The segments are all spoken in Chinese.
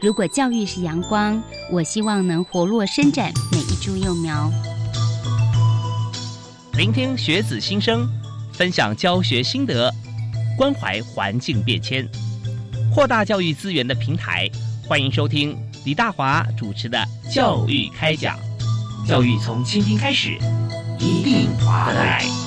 如果教育是阳光，我希望能活络伸展每一株幼苗。聆听学子心声，分享教学心得，关怀环境变迁，扩大教育资源的平台。欢迎收听李大华主持的《教育开讲》，教育从倾听开始，一定划得来。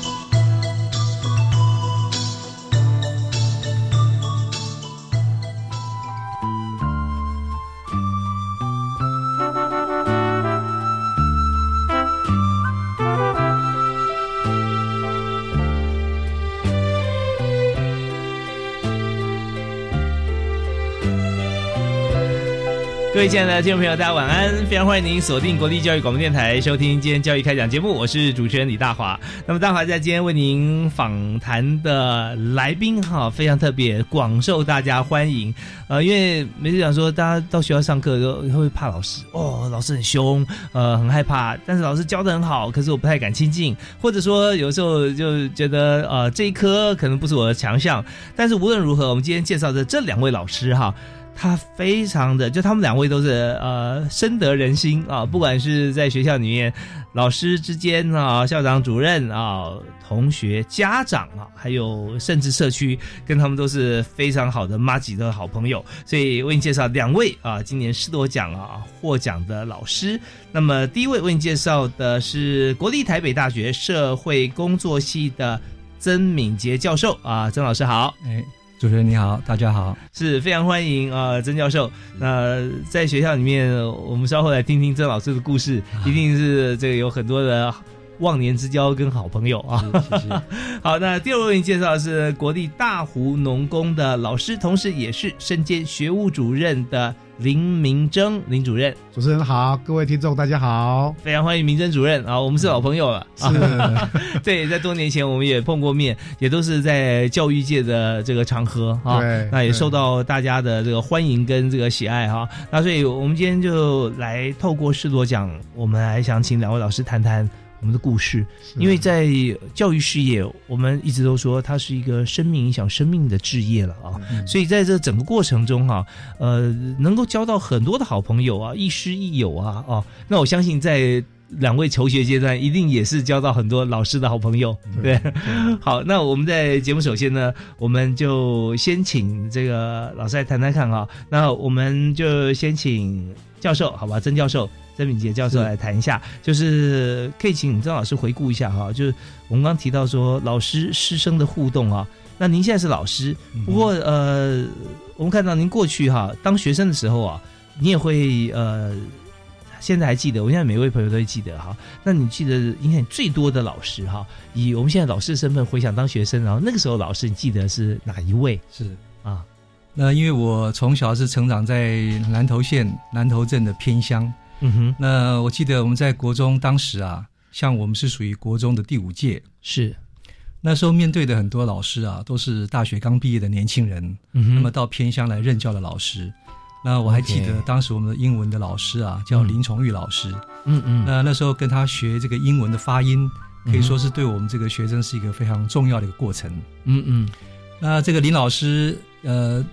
各位亲爱的听众朋友，大家晚安！非常欢迎您锁定国立教育广播电台，收听今天教育开讲节目。我是主持人李大华。那么大华在今天为您访谈的来宾哈，非常特别，广受大家欢迎。呃，因为每次讲说，大家到学校上课都会怕老师哦，老师很凶，呃，很害怕。但是老师教的很好，可是我不太敢亲近，或者说有时候就觉得呃，这一科可能不是我的强项。但是无论如何，我们今天介绍的这两位老师哈。他非常的，就他们两位都是呃深得人心啊，不管是在学校里面，老师之间啊，校长、主任啊，同学、家长啊，还有甚至社区，跟他们都是非常好的妈吉的好朋友。所以为你介绍两位啊，今年师铎奖啊获奖的老师。那么第一位为你介绍的是国立台北大学社会工作系的曾敏杰教授啊，曾老师好。哎。主持人你好，大家好，是非常欢迎啊，曾教授。那在学校里面，我们稍后来听听曾老师的故事，一定是这个有很多的忘年之交跟好朋友啊。好，那第二位介绍是国立大湖农工的老师，同时也是身兼学务主任的。林明珍林主任，主持人好，各位听众大家好，非常欢迎明珍主任啊，我们是老朋友了，是，对，在多年前我们也碰过面，也都是在教育界的这个场合啊，那也受到大家的这个欢迎跟这个喜爱哈，那所以我们今天就来透过世多奖，我们还想请两位老师谈谈。我们的故事，因为在教育事业，我们一直都说它是一个生命影响生命的置业了啊，所以在这整个过程中哈，呃，能够交到很多的好朋友啊，亦师亦友啊，哦，那我相信在两位求学阶段，一定也是交到很多老师的好朋友，对。好，那我们在节目首先呢，我们就先请这个老师来谈谈看啊，那我们就先请教授，好吧，曾教授。曾敏杰教授来谈一下，就是可以请曾老师回顾一下哈，就是我们刚提到说老师师生的互动啊。那您现在是老师，不过呃，我们看到您过去哈当学生的时候啊，你也会呃，现在还记得，我现在每位朋友都会记得哈。那你记得影响最多的老师哈，以我们现在老师的身份回想当学生，然后那个时候老师你记得是哪一位？是啊，那因为我从小是成长在南投县南投镇的偏乡。嗯哼，那我记得我们在国中当时啊，像我们是属于国中的第五届，是。那时候面对的很多老师啊，都是大学刚毕业的年轻人，嗯那么到偏乡来任教的老师，那我还记得当时我们的英文的老师啊，叫林崇玉老师，嗯嗯，那那时候跟他学这个英文的发音，可以说是对我们这个学生是一个非常重要的一个过程，嗯嗯，那这个林老师，呃，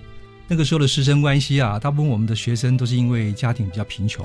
那个时候的师生关系啊，大部分我们的学生都是因为家庭比较贫穷。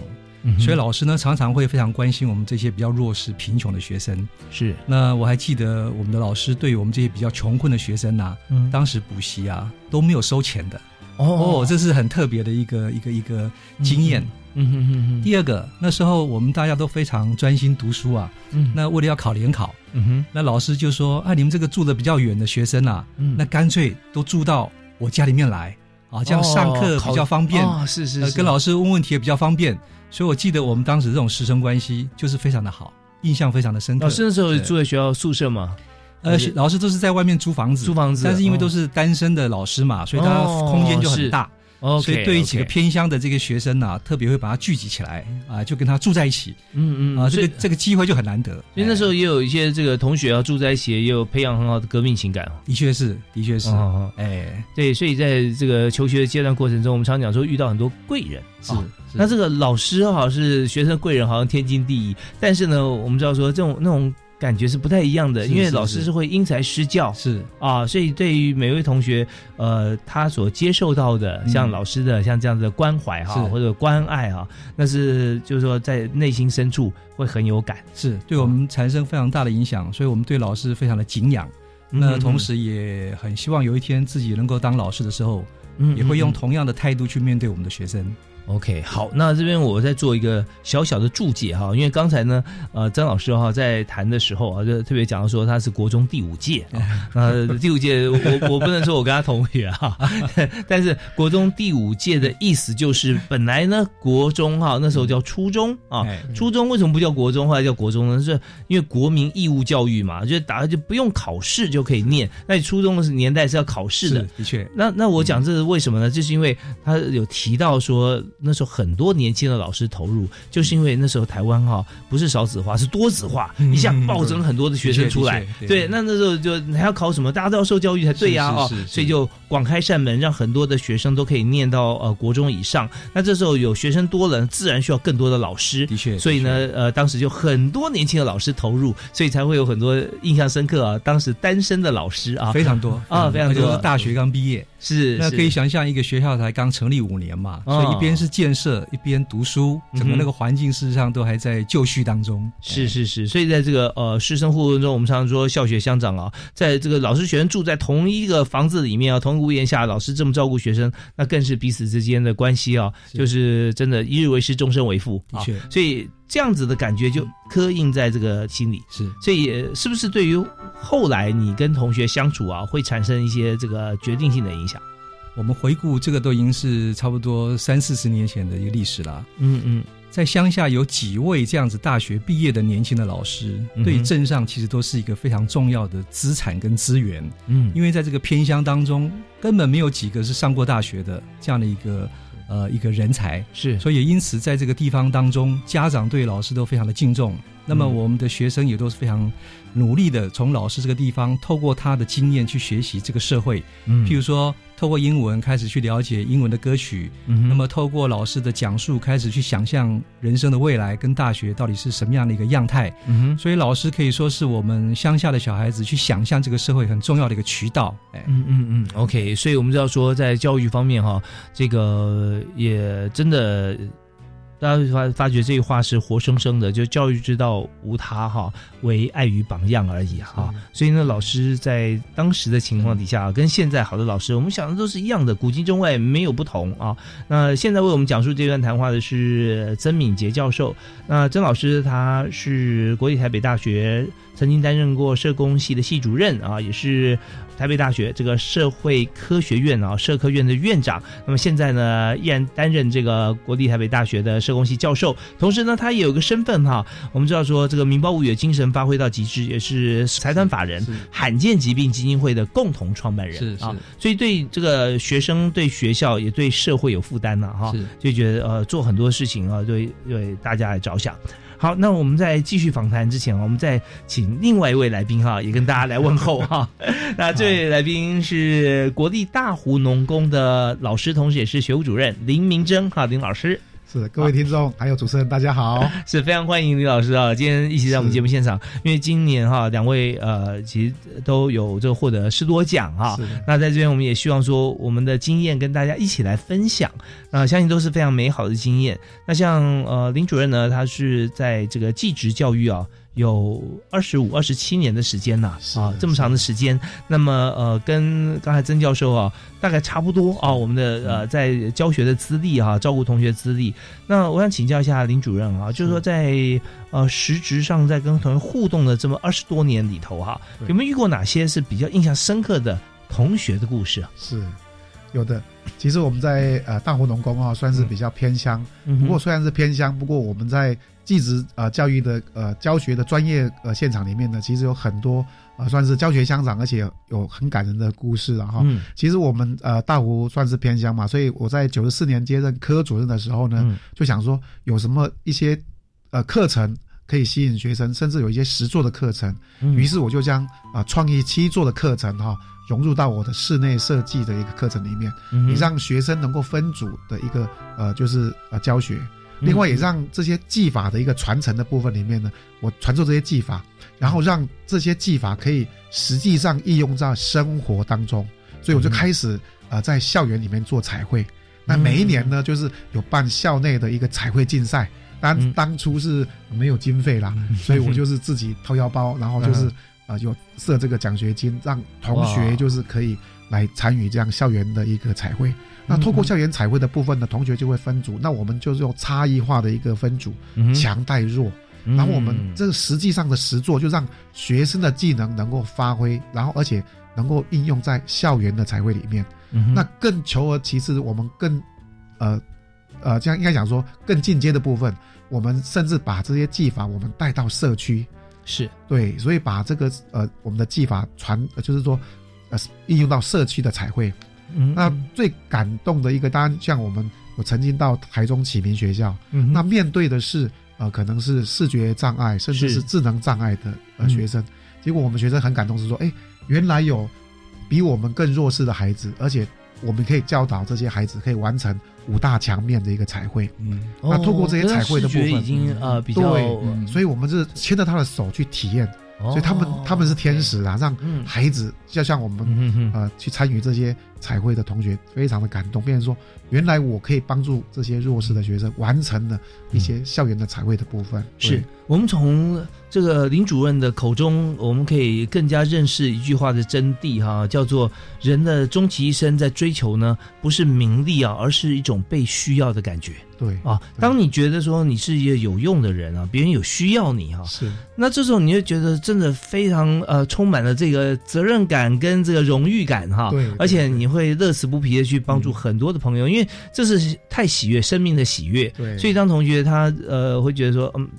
所以老师呢，常常会非常关心我们这些比较弱势、贫穷的学生。是，那我还记得我们的老师对于我们这些比较穷困的学生呐，当时补习啊都没有收钱的。哦，这是很特别的一个一个一个经验。嗯哼哼哼。第二个，那时候我们大家都非常专心读书啊。嗯。那为了要考联考，嗯哼，那老师就说：“啊，你们这个住的比较远的学生啊，那干脆都住到我家里面来啊，这样上课比较方便。是是，跟老师问问题也比较方便。”所以，我记得我们当时这种师生关系就是非常的好，印象非常的深刻。老师那时候住在学校宿舍吗？呃，老师都是在外面租房子，租房子。但是因为都是单身的老师嘛，所以他空间就很大。所以对于几个偏乡的这个学生呢，特别会把他聚集起来啊，就跟他住在一起。嗯嗯啊，这个这个机会就很难得。所以那时候也有一些这个同学啊住在一起，也有培养很好的革命情感。的确是，的确是。哎，对，所以在这个求学的阶段过程中，我们常讲说遇到很多贵人。是。那这个老师哈是学生贵人，好像天经地义。但是呢，我们知道说这种那种感觉是不太一样的，因为老师是。会因材施教，是。啊，所以对于每位同学，呃，他所接受到的像老师的像这样子的关怀哈，或者关爱哈，那是就是说在内心深处会很有感，是对我们产生非常大的影响，所以我们对老师非常的敬仰，那同时也很希望有一天自己能够当老师的时候，也会用同样的态度去面对我们的学生。OK，好，那这边我再做一个小小的注解哈，因为刚才呢，呃，张老师哈在谈的时候啊，就特别讲到说他是国中第五届啊，呃，第五届我我不能说我跟他同学哈，但是国中第五届的意思就是本来呢国中哈那时候叫初中啊，初中为什么不叫国中，后来叫国中呢？是因为国民义务教育嘛，就打就不用考试就可以念，那你初中的年代是要考试的，的确。那那我讲这是为什么呢？就是因为他有提到说。那时候很多年轻的老师投入，就是因为那时候台湾哈不是少子化，是多子化，一下暴增很多的学生出来。对，那那时候就还要考什么？大家都要受教育才对呀啊！所以就广开扇门，让很多的学生都可以念到呃国中以上。那这时候有学生多了，自然需要更多的老师。的确，所以呢，呃，当时就很多年轻的老师投入，所以才会有很多印象深刻啊。当时单身的老师啊，非常多啊，非常多。大学刚毕业是，那可以想象一个学校才刚成立五年嘛，所以一边是。建设一边读书，整个那个环境事实上都还在就绪当中。是是是，所以在这个呃师生互动中，我们常常说校学相长啊，在这个老师学生住在同一个房子里面啊，同一个屋檐下，老师这么照顾学生，那更是彼此之间的关系啊，就是真的，一日为师，终身为父。的确，所以这样子的感觉就刻印在这个心里。是，所以是不是对于后来你跟同学相处啊，会产生一些这个决定性的影响？我们回顾这个都已经是差不多三四十年前的一个历史了。嗯嗯，在乡下有几位这样子大学毕业的年轻的老师，对于镇上其实都是一个非常重要的资产跟资源。嗯，因为在这个偏乡当中，根本没有几个是上过大学的这样的一个呃一个人才。是，所以因此在这个地方当中，家长对老师都非常的敬重。那么我们的学生也都是非常努力的，从老师这个地方透过他的经验去学习这个社会。嗯，譬如说。透过英文开始去了解英文的歌曲，那么透过老师的讲述开始去想象人生的未来跟大学到底是什么样的一个样态。所以老师可以说是我们乡下的小孩子去想象这个社会很重要的一个渠道。哎，嗯嗯嗯，OK，所以我们知道说在教育方面哈，这个也真的。大家发发觉这句话是活生生的，就教育之道无他哈，唯爱与榜样而已哈。所以呢，老师在当时的情况底下，跟现在好的老师，我们想的都是一样的，古今中外没有不同啊。那现在为我们讲述这段谈话的是曾敏杰教授。那曾老师他是国立台北大学。曾经担任过社工系的系主任啊，也是台北大学这个社会科学院啊社科院的院长。那么现在呢，依然担任这个国立台北大学的社工系教授。同时呢，他也有个身份哈，我们知道说这个民报物语的精神发挥到极致，也是财团法人罕见疾病基金会的共同创办人啊。所以对这个学生、对学校也对社会有负担了哈，就觉得呃做很多事情啊，对对大家来着想。好，那我们在继续访谈之前，我们再请另外一位来宾哈，也跟大家来问候哈。那这位来宾是国立大湖农工的老师，同时也是学务主任林明珍哈，林老师。是各位听众，还有主持人，大家好，是非常欢迎李老师啊！今天一起在我们节目现场，因为今年哈两位呃其实都有这个获得十多奖哈。那在这边我们也希望说我们的经验跟大家一起来分享，那相信都是非常美好的经验。那像呃林主任呢，他是在这个技职教育啊。有二十五、二十七年的时间呐，啊，这么长的时间。那么，呃，跟刚才曾教授啊，大概差不多啊。我们的呃，在教学的资历哈，照顾同学资历。那我想请教一下林主任啊，就是说在呃实质上在跟同学互动的这么二十多年里头哈，有没有遇过哪些是比较印象深刻的同学的故事啊？是有的。其实我们在呃大湖农工啊，算是比较偏乡。不过虽然是偏乡，不过我们在技职呃教育的呃教学的专业呃现场里面呢，其实有很多呃算是教学相长，而且有很感人的故事了哈。其实我们呃大湖算是偏乡嘛，所以我在九十四年接任科主任的时候呢，就想说有什么一些呃课程可以吸引学生，甚至有一些实作的课程。于是我就将啊创意七座的课程哈。融入到我的室内设计的一个课程里面，你让学生能够分组的一个呃，就是呃教学，另外也让这些技法的一个传承的部分里面呢，我传授这些技法，然后让这些技法可以实际上应用在生活当中，所以我就开始呃在校园里面做彩绘。那每一年呢，就是有办校内的一个彩绘竞赛。当当初是没有经费啦，所以我就是自己掏腰包，然后就是啊，有设这个奖学金，让同学就是可以来参与这样校园的一个彩绘。那透过校园彩绘的部分呢，同学就会分组，那我们就是用差异化的一个分组，强带弱，然后我们这个实际上的实作就让学生的技能能够发挥，然后而且能够应用在校园的彩绘里面。那更求而其次，我们更呃。呃，这样应该讲说更进阶的部分，我们甚至把这些技法我们带到社区，是对，所以把这个呃我们的技法传，就是说呃应用到社区的彩绘。嗯，那最感动的一个，当然像我们我曾经到台中启明学校，嗯，那面对的是呃可能是视觉障碍甚至是。智能障碍的呃学生，结果我们学生很感动，是说，哎，原来有比我们更弱势的孩子，而且我们可以教导这些孩子可以完成。五大墙面的一个彩绘，嗯，那透过这些彩绘的部分，已经呃比较，所以我们是牵着他的手去体验，所以他们他们是天使啊，让孩子就像我们呃去参与这些彩绘的同学，非常的感动，变成说原来我可以帮助这些弱势的学生完成了一些校园的彩绘的部分，是我们从。这个林主任的口中，我们可以更加认识一句话的真谛哈，叫做人的终其一生在追求呢，不是名利啊，而是一种被需要的感觉。对啊，当你觉得说你是一个有用的人啊，别人有需要你哈，是那这时候你就觉得真的非常呃，充满了这个责任感跟这个荣誉感哈。对，而且你会乐此不疲的去帮助很多的朋友，因为这是太喜悦，生命的喜悦。对，所以当同学他呃会觉得说嗯。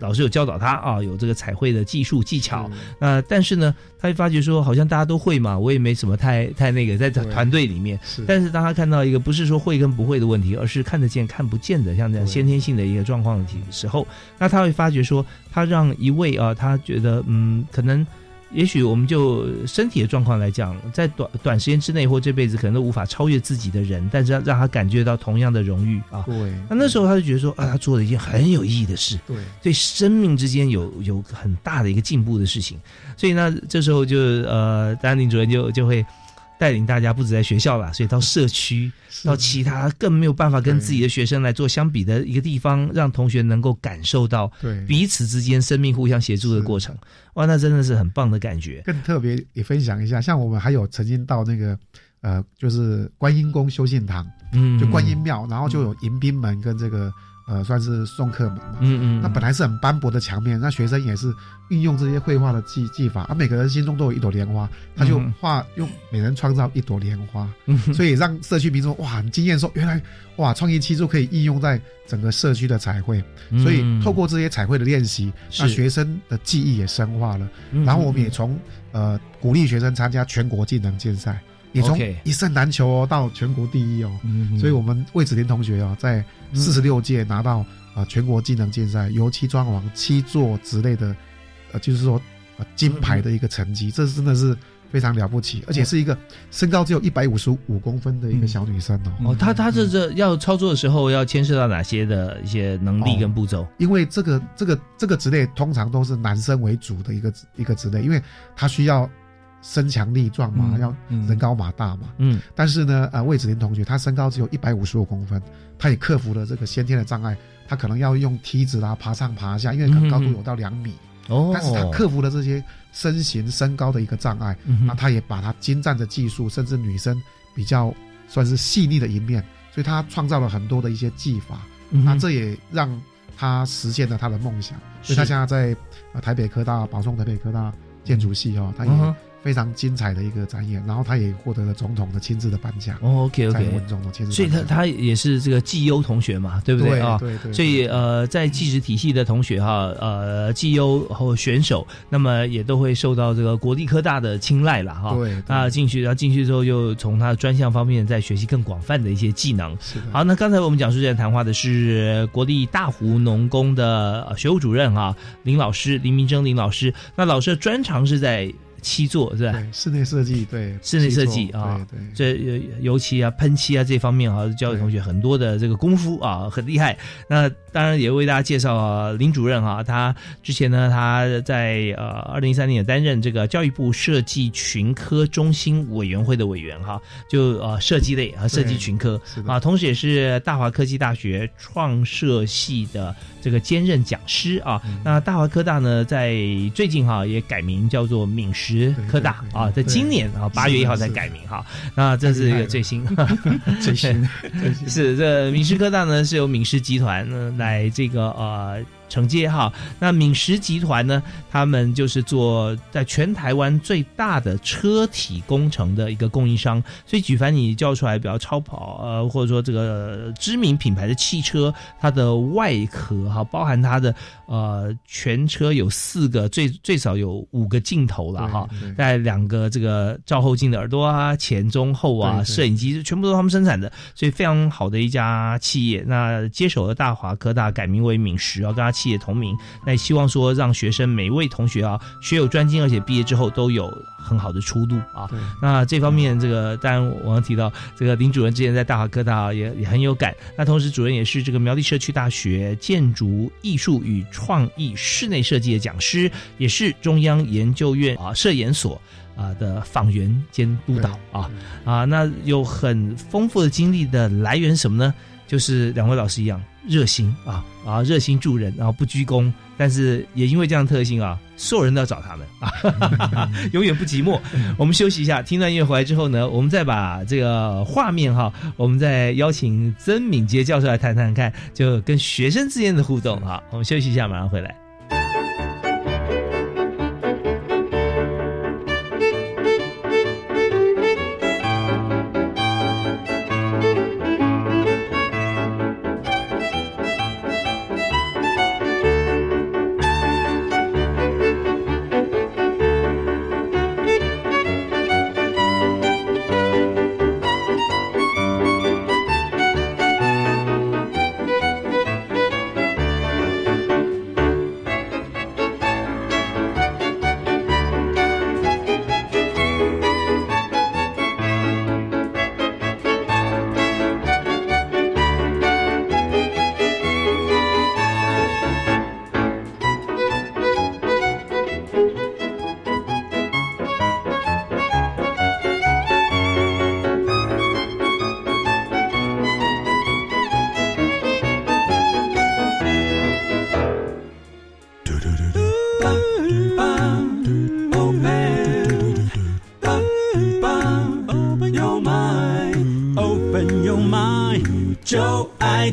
老师有教导他啊，有这个彩绘的技术技巧。那但是呢，他会发觉说，好像大家都会嘛，我也没什么太太那个在团队里面。但是当他看到一个不是说会跟不会的问题，而是看得见看不见的，像这样先天性的一个状况的时候，那他会发觉说，他让一位啊，他觉得嗯，可能。也许我们就身体的状况来讲，在短短时间之内或这辈子可能都无法超越自己的人，但是让让他感觉到同样的荣誉啊。对。那那时候他就觉得说啊，他做了一件很有意义的事，对，对生命之间有有很大的一个进步的事情。所以呢，这时候就呃，丹宁主任就就会。带领大家不止在学校啦，所以到社区，到其他更没有办法跟自己的学生来做相比的一个地方，让同学能够感受到彼此之间生命互相协助的过程。哇，那真的是很棒的感觉。更特别也分享一下，像我们还有曾经到那个呃，就是观音宫修信堂，嗯，就观音庙，然后就有迎宾门跟这个。呃，算是送客门嘛。嗯嗯。那本来是很斑驳的墙面，那学生也是运用这些绘画的技技法，啊，每个人心中都有一朵莲花，他就画用每人创造一朵莲花，所以让社区民众哇很惊艳，说原来哇创意七就可以应用在整个社区的彩绘，所以透过这些彩绘的练习，那学生的记忆也深化了。然后我们也从呃鼓励学生参加全国技能竞赛。也从一胜难求哦到全国第一哦，所以我们魏子林同学哦，在四十六届拿到啊全国技能竞赛油漆装潢七座之类的，呃，就是说呃金牌的一个成绩，这真的是非常了不起，而且是一个身高只有一百五十五公分的一个小女生哦。哦，她她这这要操作的时候要牵涉到哪些的一些能力跟步骤？因为这个这个这个职类通常都是男生为主的一个一个职类，因为他需要。身强力壮嘛，要人高马大嘛。嗯，但是呢，呃，魏子林同学他身高只有一百五十五公分，他也克服了这个先天的障碍，他可能要用梯子啦爬上爬下，因为可能高度有到两米。哦，但是他克服了这些身形身高的一个障碍，那他也把他精湛的技术，甚至女生比较算是细腻的一面，所以他创造了很多的一些技法。那这也让他实现了他的梦想，所以他现在在台北科大保送台北科大建筑系哦，他也。非常精彩的一个展演，然后他也获得了总统的亲自的颁奖。OK OK，文总统亲自。所以他他也是这个绩优同学嘛，对不对啊？对对。所以呃，在技职体系的同学哈，呃，绩优和选手，那么也都会受到这个国立科大的青睐了哈。对。那进去，然后进去之后，又从他的专项方面再学习更广泛的一些技能。是的。好，那刚才我们讲述在谈话的是国立大湖农工的学务主任哈林老师林明征林老师。那老师的专长是在。漆作是吧？对，室内设计，对，室内设计啊，对，这油漆啊、喷漆啊这方面啊，教育同学很多的这个功夫啊，很厉害。那当然也为大家介绍啊林主任哈，他之前呢，他在呃二零一三年也担任这个教育部设计群科中心委员会的委员哈，就呃设计类啊设计群科啊，同时也是大华科技大学创设系的这个兼任讲师啊。那大华科大呢，在最近哈也改名叫做闽实科大啊，在今年啊八月一号才改名哈。那这是一个最新 最新 是这闽实科大呢是由闽实集团呢来这个呃。承接哈，那敏实集团呢？他们就是做在全台湾最大的车体工程的一个供应商，所以举凡你叫出来比较超跑呃，或者说这个知名品牌的汽车，它的外壳哈，包含它的呃全车有四个最最少有五个镜头了哈，带两个这个照后镜的耳朵啊，前中后啊，摄影机全部都是他们生产的，所以非常好的一家企业。那接手了大华科大，改名为敏实啊，跟他。企业同名，那也希望说让学生每位同学啊学有专精，而且毕业之后都有很好的出路啊。那这方面，这个当然我刚提到这个林主任之前在大华科大也也很有感。那同时主任也是这个苗栗社区大学建筑艺术与创意室内设计的讲师，也是中央研究院啊设研所啊的访员兼督导啊啊。那有很丰富的经历的来源什么呢？就是两位老师一样。热心啊啊，热心助人，然后不鞠躬，但是也因为这样的特性啊，所有人都要找他们啊，永远不寂寞。我们休息一下，听段音乐回来之后呢，我们再把这个画面哈，我们再邀请曾敏杰教授来谈谈看，就跟学生之间的互动哈。我们休息一下，马上回来。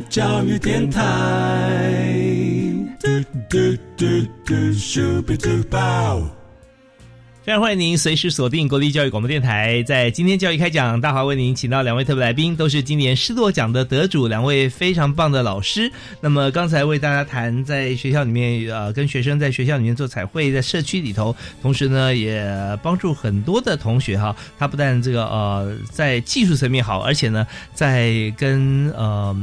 教育电台。欢迎您随时锁定国立教育广播电台，在今天教育开讲，大华为您请到两位特别来宾，都是今年师铎奖的得主，两位非常棒的老师。那么刚才为大家谈在学校里面，呃，跟学生在学校里面做彩绘，在社区里头，同时呢也帮助很多的同学哈。他不但这个呃在技术层面好，而且呢在跟呃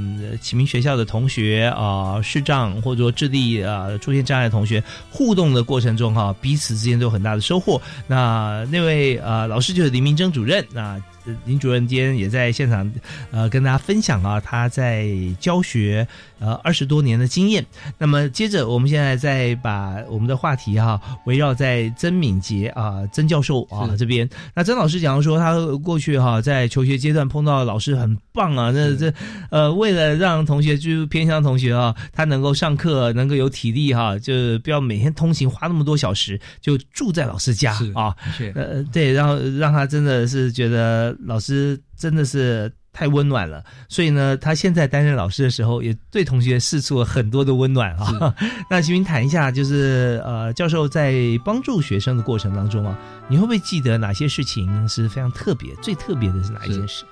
启明学校的同学啊视障或者说智力啊出现障碍的同学互动的过程中哈，彼此之间都有很大的收获。那那位呃老师就是林明珍主任，那。林主任今天也在现场，呃，跟大家分享啊，他在教学呃二十多年的经验。那么接着，我们现在再把我们的话题哈，围绕在曾敏杰啊，曾教授啊这边。那曾老师讲说，他过去哈在求学阶段碰到老师很棒啊，那这呃为了让同学就偏向同学啊，他能够上课能够有体力哈，就不要每天通勤花那么多小时，就住在老师家啊，呃对，然后让他真的是觉得。老师真的是太温暖了，所以呢，他现在担任老师的时候，也对同学试出了很多的温暖啊。那请您谈一下，就是呃，教授在帮助学生的过程当中啊，你会不会记得哪些事情是非常特别？最特别的是哪一件事？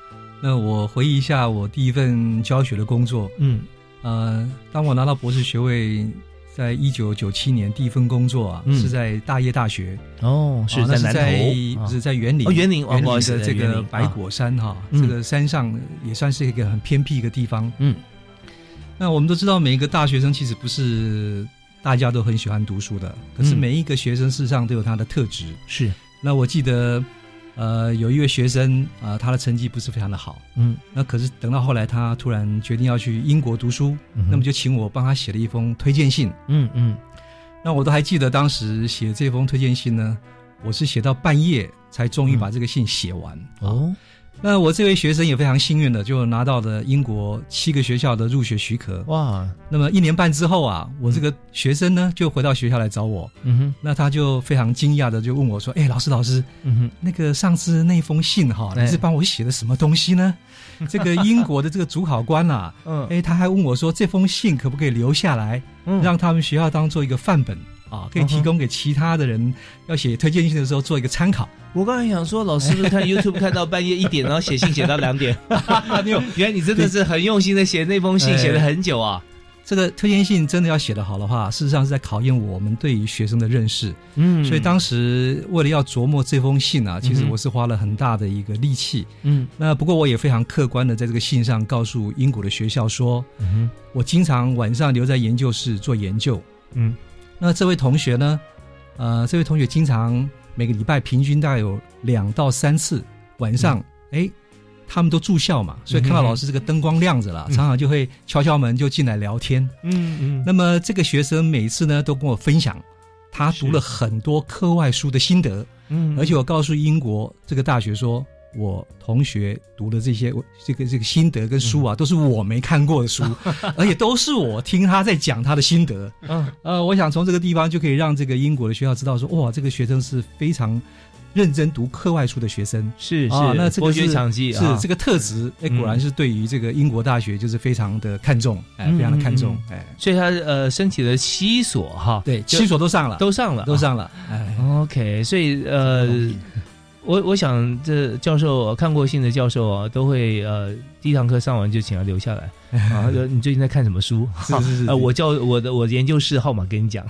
那我回忆一下我第一份教学的工作，嗯，呃，当我拿到博士学位。在一九九七年，第一份工作啊，是在大业大学。哦，是在南头，是在园林哦，园林园林的这个白果山哈，这个山上也算是一个很偏僻一个地方。嗯，那我们都知道，每一个大学生其实不是大家都很喜欢读书的，可是每一个学生事实上都有他的特质。是，那我记得，呃，有一位学生啊，他的成绩不是非常的好，嗯，那可是等到后来他突然决定要去英国读书，那么就请我帮他写了一封推荐信，嗯嗯，那我都还记得当时写这封推荐信呢，我是写到半夜才终于把这个信写完。哦。那我这位学生也非常幸运的，就拿到了英国七个学校的入学许可。哇！那么一年半之后啊，我这个学生呢就回到学校来找我。嗯哼。那他就非常惊讶的就问我说：“哎，老师，老师，嗯哼，那个上次那封信哈，你是帮我写的什么东西呢？这个英国的这个主考官啊，嗯，哎，他还问我说，这封信可不可以留下来，嗯让他们学校当做一个范本。”啊，可以提供给其他的人要写推荐信的时候做一个参考。我刚才想说，老师是看 YouTube 看到半夜一点，然后写信写到两点。没有，原来你真的是很用心的写那封信，写了很久啊。这个推荐信真的要写得好的话，事实上是在考验我们对于学生的认识。嗯，所以当时为了要琢磨这封信啊，其实我是花了很大的一个力气。嗯，那不过我也非常客观的在这个信上告诉英国的学校说，嗯，我经常晚上留在研究室做研究。嗯。那这位同学呢？呃，这位同学经常每个礼拜平均大概有两到三次晚上，哎，他们都住校嘛，所以看到老师这个灯光亮着了，常常就会敲敲门就进来聊天。嗯嗯。那么这个学生每次呢都跟我分享，他读了很多课外书的心得。嗯。而且我告诉英国这个大学说。我同学读的这些这个这个心得跟书啊，都是我没看过的书，而且都是我听他在讲他的心得。嗯，呃，我想从这个地方就可以让这个英国的学校知道说，哇，这个学生是非常认真读课外书的学生。是是，那这个是是这个特质，哎，果然是对于这个英国大学就是非常的看重，哎，非常的看重，哎，所以他呃申请了七所哈，对，七所都上了，都上了，都上了。哎，OK，所以呃。我我想这教授看过信的教授啊，都会呃第一堂课上完就请他留下来 啊。你最近在看什么书？是是是，我教我的我研究室号码跟你讲。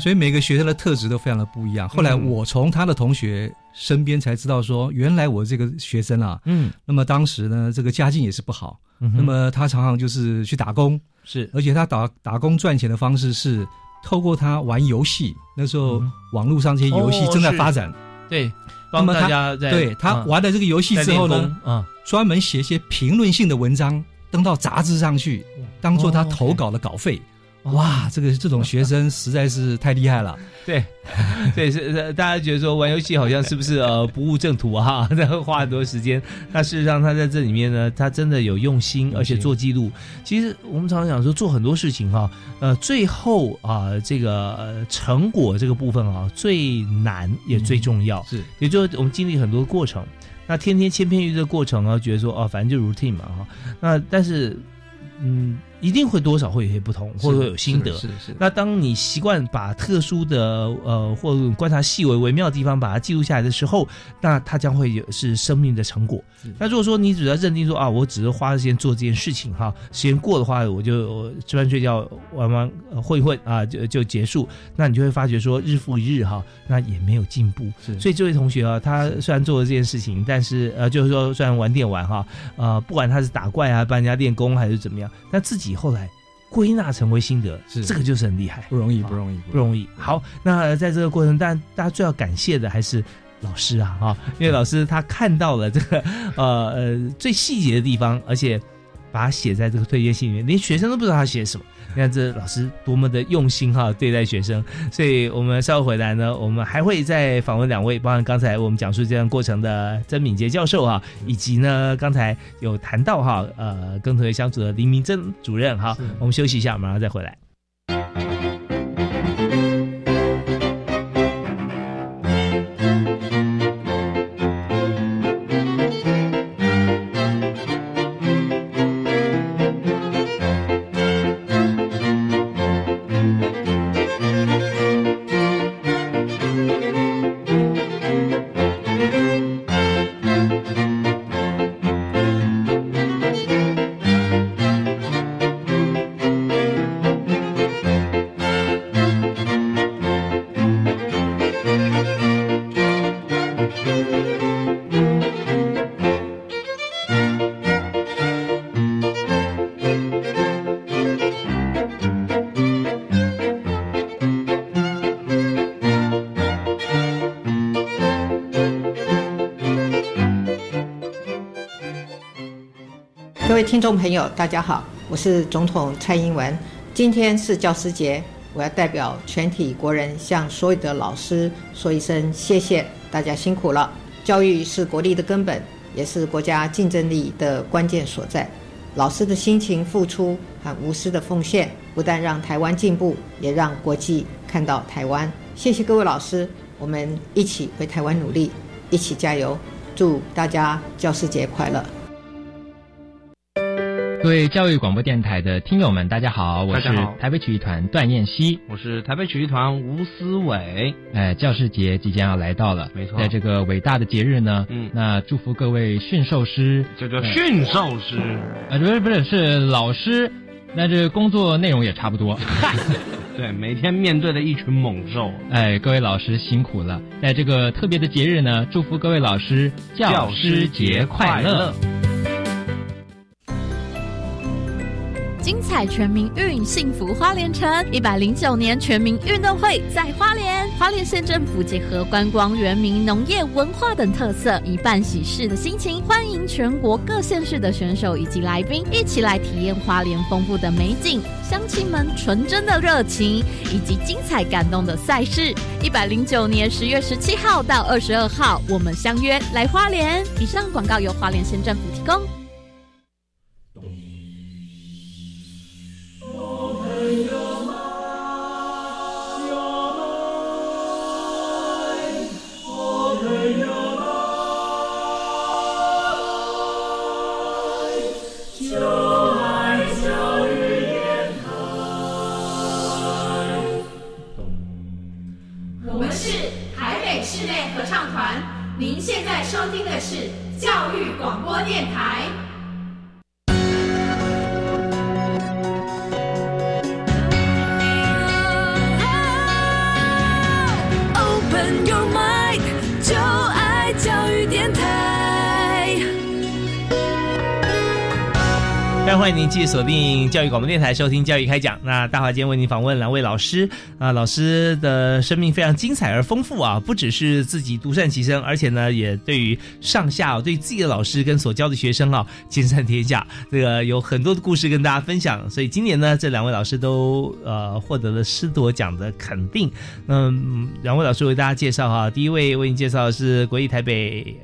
所以每个学生的特质都非常的不一样。后来我从他的同学身边才知道说，原来我这个学生啊，嗯，那么当时呢，这个家境也是不好，那么他常常就是去打工，是，而且他打打工赚钱的方式是透过他玩游戏。那时候网络上这些游戏正在发展，对。帮大家对他玩了这个游戏之后呢，啊，专门写一些评论性的文章登到杂志上去，当做他投稿的稿费。哇，这个这种学生实在是太厉害了。对，对，是大家觉得说玩游戏好像是不是呃不务正途哈？在花很多时间。那事实上他在这里面呢，他真的有用心，而且做记录。其实我们常常讲说做很多事情哈，呃，最后啊这个成果这个部分啊最难也最重要。是，也就是我们经历很多过程。那天天千篇一律的过程啊，觉得说哦，反正就 routine 嘛哈。那但是嗯。一定会多少会有些不同，或者会有心得。是是。那当你习惯把特殊的呃或观察细微微妙的地方把它记录下来的时候，那它将会有是生命的成果。那如果说你只要认定说啊，我只是花时间做这件事情哈，时间过的话，我就吃饭睡觉玩玩混一混啊，就就结束。那你就会发觉说日复一日哈，那也没有进步。所以这位同学啊，他虽然做了这件事情，但是呃，就是说虽然玩电玩哈，呃，不管他是打怪啊，帮人家练功还是怎么样，但自己。以后来归纳成为心得，是这个就是很厉害，不容易，不容易，不容易。好，那在这个过程，但大家最要感谢的还是老师啊，哈，因为老师他看到了这个呃呃最细节的地方，而且把它写在这个推荐信里面，连学生都不知道他写什么。你看这老师多么的用心哈，对待学生。所以我们稍后回来呢，我们还会再访问两位，包含刚才我们讲述这段过程的曾敏杰教授哈，以及呢刚才有谈到哈，呃，跟同学相处的林明珍主任哈。我们休息一下，马上再回来。听众朋友，大家好，我是总统蔡英文。今天是教师节，我要代表全体国人向所有的老师说一声谢谢，大家辛苦了。教育是国力的根本，也是国家竞争力的关键所在。老师的辛勤付出和无私的奉献，不但让台湾进步，也让国际看到台湾。谢谢各位老师，我们一起为台湾努力，一起加油。祝大家教师节快乐！各位教育广播电台的听友们，大家好，我是台北曲艺团段燕西，我是台北曲艺团吴思伟。哎，教师节即将要来到了，没错，在这个伟大的节日呢，嗯，那祝福各位驯兽师，叫做驯兽师，啊，不是不是是老师，那这工作内容也差不多，对，每天面对的一群猛兽，哎，各位老师辛苦了，在这个特别的节日呢，祝福各位老师教师节快乐。精彩全民运，幸福花莲城。一百零九年全民运动会在花莲，花莲县政府结合观光、原民、农业、文化等特色，以办喜事的心情，欢迎全国各县市的选手以及来宾一起来体验花莲丰富的美景、乡亲们纯真的热情以及精彩感动的赛事。一百零九年十月十七号到二十二号，我们相约来花莲。以上广告由花莲县政府提供。继续锁定教育广播电台，收听教育开讲。那大华今天为您访问两位老师啊，老师的生命非常精彩而丰富啊，不只是自己独善其身，而且呢，也对于上下对自己的老师跟所教的学生啊，兼善天下。这个有很多的故事跟大家分享。所以今年呢，这两位老师都呃获得了师铎奖的肯定。嗯，两位老师为大家介绍哈，第一位为您介绍的是国立台北。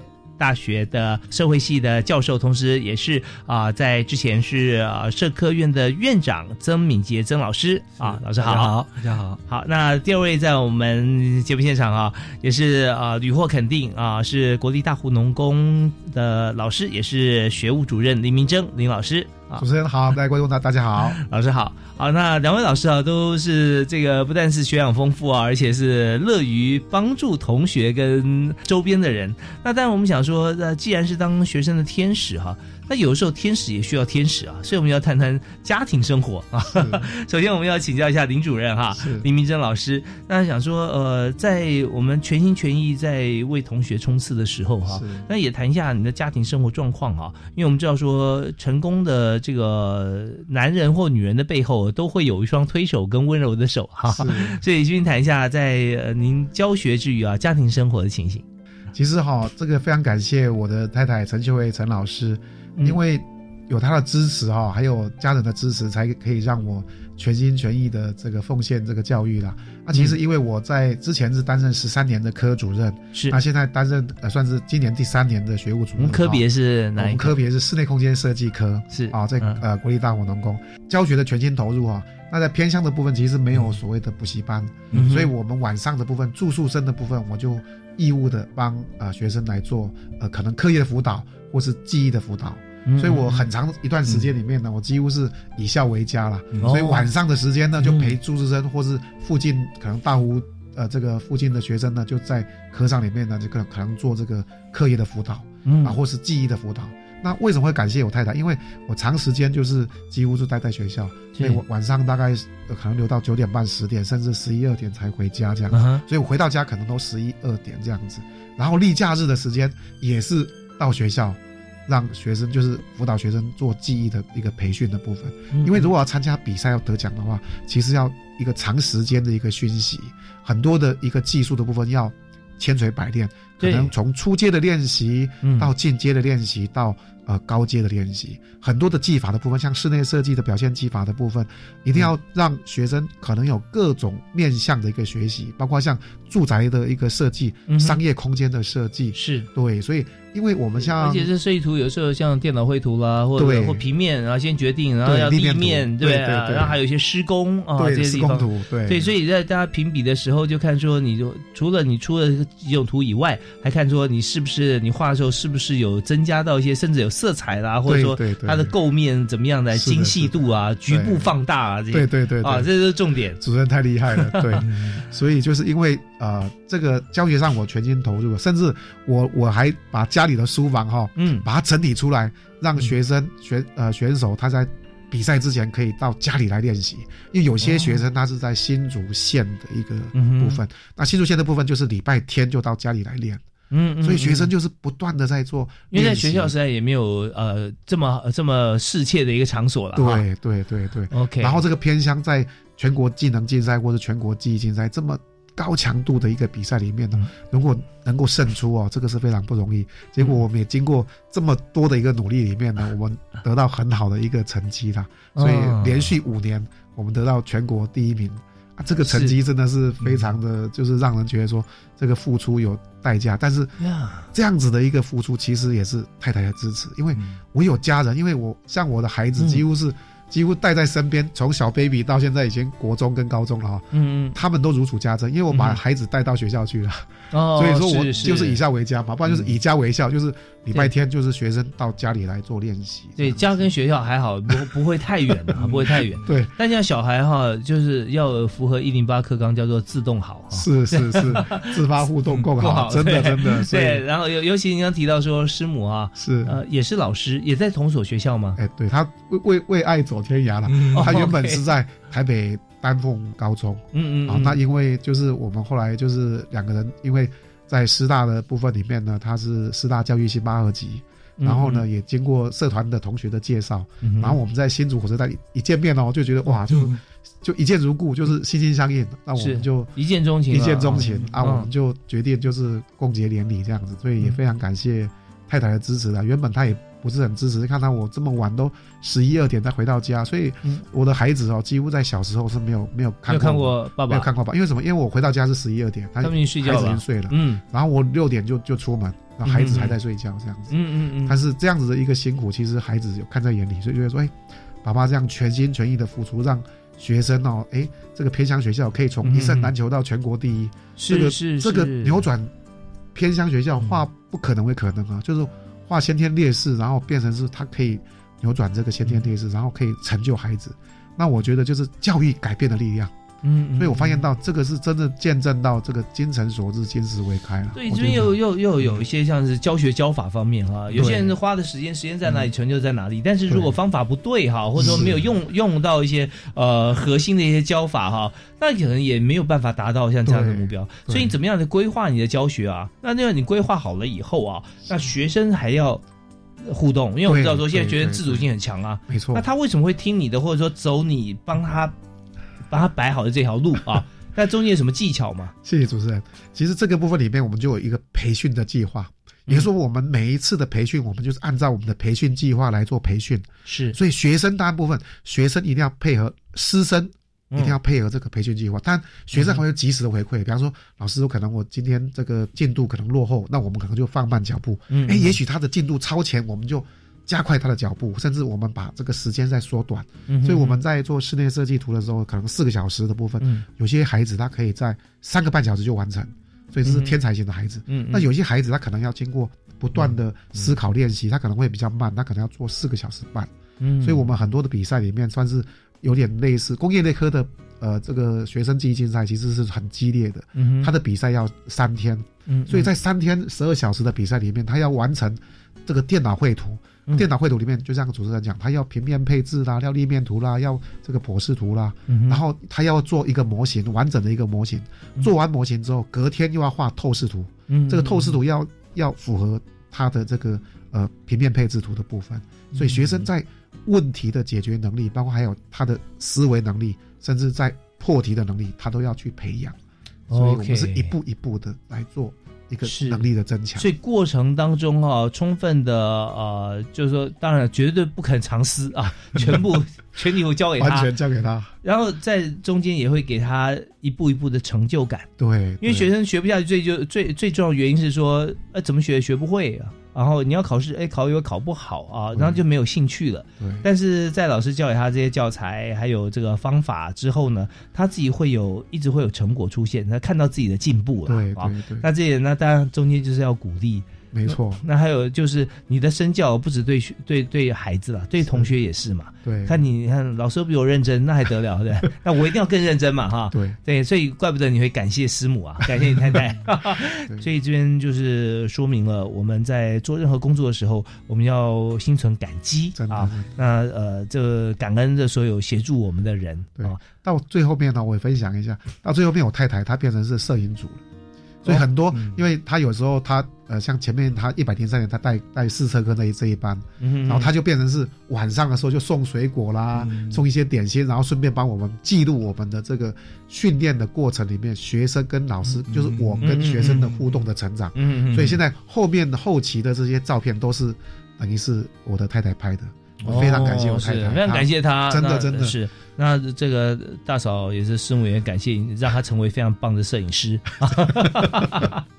大学的社会系的教授，同时也是啊，在之前是啊社科院的院长曾敏杰曾老师啊，老师好，好，大家好，好。那第二位在我们节目现场啊，也是啊屡获肯定啊，是国立大湖农工的老师，也是学务主任林明珍林老师。主持人好，各位观众大大家好，老师好，好，那两位老师啊，都是这个不但是学养丰富啊，而且是乐于帮助同学跟周边的人。那但我们想说，那既然是当学生的天使哈。那有的时候天使也需要天使啊，所以我们要谈谈家庭生活啊。首先我们要请教一下林主任哈，林明珍老师。那想说呃，在我们全心全意在为同学冲刺的时候哈，那也谈一下你的家庭生活状况啊。因为我们知道说，成功的这个男人或女人的背后都会有一双推手跟温柔的手哈。所以先谈一下在您教学之余啊，家庭生活的情形。其实哈，这个非常感谢我的太太陈秀慧陈老师。因为有他的支持哈，还有家人的支持，才可以让我全心全意的这个奉献这个教育啦。那其实因为我在之前是担任十三年的科主任，是那现在担任呃算是今年第三年的学务主任。我们科别是哪一科别是室内空间设计科，是啊，在呃国立大湖农工教学的全心投入哈。那在偏向的部分其实没有所谓的补习班，所以我们晚上的部分住宿生的部分，我就义务的帮呃学生来做呃可能课业的辅导或是记忆的辅导。所以我很长一段时间里面呢，我几乎是以校为家了。所以晚上的时间呢，就陪住宿生或是附近可能大湖呃这个附近的学生呢，就在课上里面呢，就可能可能做这个课业的辅导啊，或是记忆的辅导。那为什么会感谢我太太？因为我长时间就是几乎是待在学校，所以我晚上大概可能留到九点半、十点，甚至十一二点才回家这样。所以我回到家可能都十一二点这样子。然后例假日的时间也是到学校。让学生就是辅导学生做记忆的一个培训的部分，因为如果要参加比赛要得奖的话，其实要一个长时间的一个熏习，很多的一个技术的部分要千锤百炼，可能从初阶的练习到进阶的练习到呃高阶的练习，很多的技法的部分，像室内设计的表现技法的部分，一定要让学生可能有各种面向的一个学习，包括像住宅的一个设计、商业空间的设计，是。对，所以。因为我们像，而且这设计图有时候像电脑绘图啦，或者或平面，然后先决定，然后要立面，对啊，然后还有一些施工啊这些地方，对，对，所以在大家评比的时候，就看说，你就除了你出了几种图以外，还看说你是不是你画的时候是不是有增加到一些，甚至有色彩啦，或者说它的构面怎么样的精细度啊，局部放大啊，这些，对对对，啊，这是重点。主任太厉害了，对，所以就是因为呃，这个教学上我全心投入，甚至我我还把家里的书房哈。嗯，把它整理出来，让学生选呃选手他在比赛之前可以到家里来练习。因为有些学生他是在新竹县的一个部分，那新竹县的部分就是礼拜天就到家里来练。嗯，所以学生就是不断的在做，因为在学校实在也没有呃这么这么适切的一个场所了。对对对对，OK。然后这个偏乡在全国技能竞赛或者全国技艺竞赛这么。高强度的一个比赛里面呢，如果能够胜出哦，这个是非常不容易。结果我们也经过这么多的一个努力里面呢，我们得到很好的一个成绩啦。所以连续五年我们得到全国第一名。啊，这个成绩真的是非常的，就是让人觉得说这个付出有代价。但是这样子的一个付出，其实也是太太的支持，因为我有家人，因为我像我的孩子几乎是。几乎带在身边，从小 baby 到现在已经国中跟高中了哈，嗯嗯，他们都如数家珍，因为我把孩子带到学校去了，哦，所以说我就是以校为家嘛，不然就是以家为校，就是礼拜天就是学生到家里来做练习。对，家跟学校还好，不不会太远的，不会太远。对，但像小孩哈，就是要符合一零八课纲，叫做自动好，是是是，自发互动更好，真的真的。对，然后尤尤其你刚提到说师母啊，是呃也是老师，也在同所学校吗？哎，对他为为为爱走。天涯了，他原本是在台北丹凤高中，嗯嗯，啊，那因为就是我们后来就是两个人，因为在师大的部分里面呢，他是师大教育系八二级，然后呢也经过社团的同学的介绍，然后我们在新竹火车站一见面哦，就觉得哇，就就一见如故，就是心心相印，那我们就一见钟情，一见钟情啊，我们就决定就是共结连理这样子，所以也非常感谢太太的支持啊，原本他也。不是很支持，看到我这么晚都十一二点才回到家，所以我的孩子哦，几乎在小时候是没有没有看过爸爸，没有看过爸，因为什么？因为我回到家是十一二点，他们已经睡觉了，孩子已经睡了，嗯，然后我六点就就出门，然后孩子还在睡觉这样子，嗯嗯嗯。但是这样子的一个辛苦，其实孩子有看在眼里，所以觉得说，哎，爸爸这样全心全意的付出，让学生哦，哎，这个偏乡学校可以从一胜难求到全国第一，这个是这个扭转偏乡学校化不可能为可能啊，就是。化先天劣势，然后变成是他可以扭转这个先天劣势，然后可以成就孩子。那我觉得就是教育改变的力量。嗯，所以我发现到这个是真的见证到这个精诚所至，金石为开了。对，这边又又又有一些像是教学教法方面哈，有些人花的时间时间在哪里，成就在哪里。但是如果方法不对哈，或者说没有用用到一些呃核心的一些教法哈，那可能也没有办法达到像这样的目标。所以你怎么样的规划你的教学啊？那那个你规划好了以后啊，那学生还要互动，因为我们知道说现在学生自主性很强啊，没错。那他为什么会听你的，或者说走你帮他？把它摆好的这条路啊，那中间有什么技巧吗？谢谢主持人。其实这个部分里面，我们就有一个培训的计划，也就是说，我们每一次的培训，我们就是按照我们的培训计划来做培训。是，所以学生大部分学生一定要配合，师生一定要配合这个培训计划。但学生还会及时的回馈，比方说，老师可能我今天这个进度可能落后，那我们可能就放慢脚步。嗯，哎，也许他的进度超前，我们就。加快他的脚步，甚至我们把这个时间再缩短。所以我们在做室内设计图的时候，可能四个小时的部分，有些孩子他可以在三个半小时就完成，所以这是天才型的孩子。那有些孩子他可能要经过不断的思考练习，他可能会比较慢，他可能要做四个小时半。所以我们很多的比赛里面算是有点类似工业类科的，呃，这个学生记忆竞赛其实是很激烈的。他的比赛要三天，所以在三天十二小时的比赛里面，他要完成这个电脑绘图。电脑绘图里面就这样，主持人讲，他要平面配置啦，要立面图啦，要这个剖视图啦，然后他要做一个模型，完整的一个模型。做完模型之后，隔天又要画透视图。这个透视图要要符合他的这个呃平面配置图的部分。所以学生在问题的解决能力，包括还有他的思维能力，甚至在破题的能力，他都要去培养。所以我们是一步一步的来做。一个能力的增强。所以过程当中啊，充分的呃，就是说，当然绝对不肯藏私啊，全部全体会交给他，完全交给他。然后在中间也会给他一步一步的成就感。对，因为学生学不下去，最就最最重要的原因是说，呃，怎么学学不会啊。然后你要考试，哎，考又考不好啊，然后就没有兴趣了。对。但是在老师教给他这些教材还有这个方法之后呢，他自己会有一直会有成果出现，他看到自己的进步了。对对对。那这那当然中间就是要鼓励。没错，那还有就是你的身教不止对对对孩子了，对同学也是嘛。对，看你看老师比我认真，那还得了对？那我一定要更认真嘛哈。对对，所以怪不得你会感谢师母啊，感谢你太太。所以这边就是说明了我们在做任何工作的时候，我们要心存感激啊。那呃，这感恩的所有协助我们的人。对，到最后面呢，我也分享一下，到最后面我太太她变成是摄影组了。所以很多，因为他有时候他呃，像前面他一百天三年他带带试车课那这一班，然后他就变成是晚上的时候就送水果啦，送一些点心，然后顺便帮我们记录我们的这个训练的过程里面，学生跟老师就是我跟学生的互动的成长。所以现在后面的后期的这些照片都是等于是我的太太拍的。我非常感谢我太太，非常感谢她，真的真的是。那这个大嫂也是师母也感谢，让他成为非常棒的摄影师。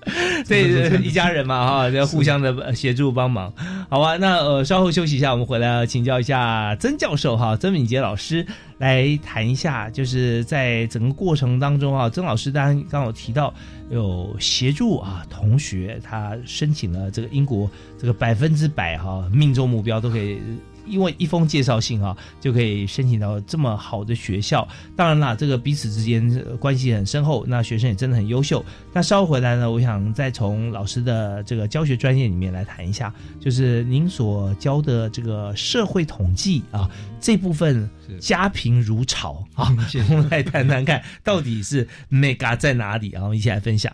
对，一家人嘛哈，要互相的协助帮忙，好吧？那呃，稍后休息一下，我们回来请教一下曾教授哈，曾敏杰老师来谈一下，就是在整个过程当中啊，曾老师当然刚好提到有协助啊同学，他申请了这个英国这个百分之百哈命中目标都可以。因为一封介绍信啊，就可以申请到这么好的学校。当然啦，这个彼此之间关系很深厚，那学生也真的很优秀。那稍后回来呢，我想再从老师的这个教学专业里面来谈一下，就是您所教的这个社会统计啊这部分，家贫如潮啊，我们来谈谈看到底是 mega 在哪里啊？我们一起来分享。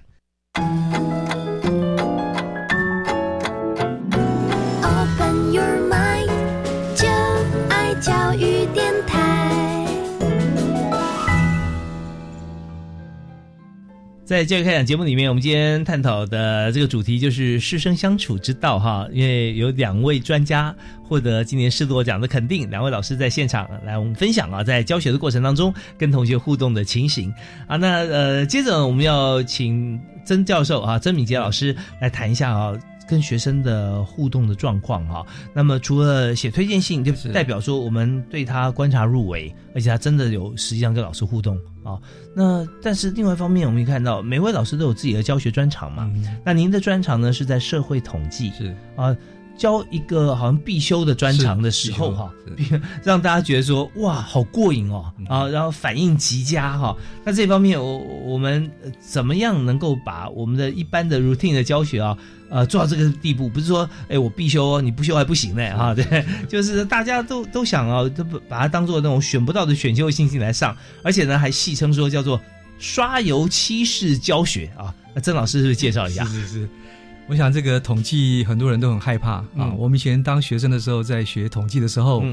在教育开讲节目里面，我们今天探讨的这个主题就是师生相处之道哈。因为有两位专家获得今年师铎奖的肯定，两位老师在现场来我们分享啊，在教学的过程当中跟同学互动的情形啊。那呃，接着我们要请曾教授啊，曾敏杰老师来谈一下啊。跟学生的互动的状况哈，那么除了写推荐信，就代表说我们对他观察入围，而且他真的有实际上跟老师互动啊。那但是另外一方面，我们可以看到每位老师都有自己的教学专长嘛。那您的专长呢是在社会统计是啊，教一个好像必修的专长的时候哈，让大家觉得说哇好过瘾哦啊，然后反应极佳哈。那这方面我我们怎么样能够把我们的一般的 routine 的教学啊？呃，做到这个地步，不是说，哎，我必修哦，你不修还不行呢，啊，对，就是大家都都想啊，都把它当做那种选不到的选修信息来上，而且呢，还戏称说叫做刷油漆式教学啊。那曾老师是不是介绍一下？是是是，我想这个统计很多人都很害怕啊。我们以前当学生的时候，在学统计的时候。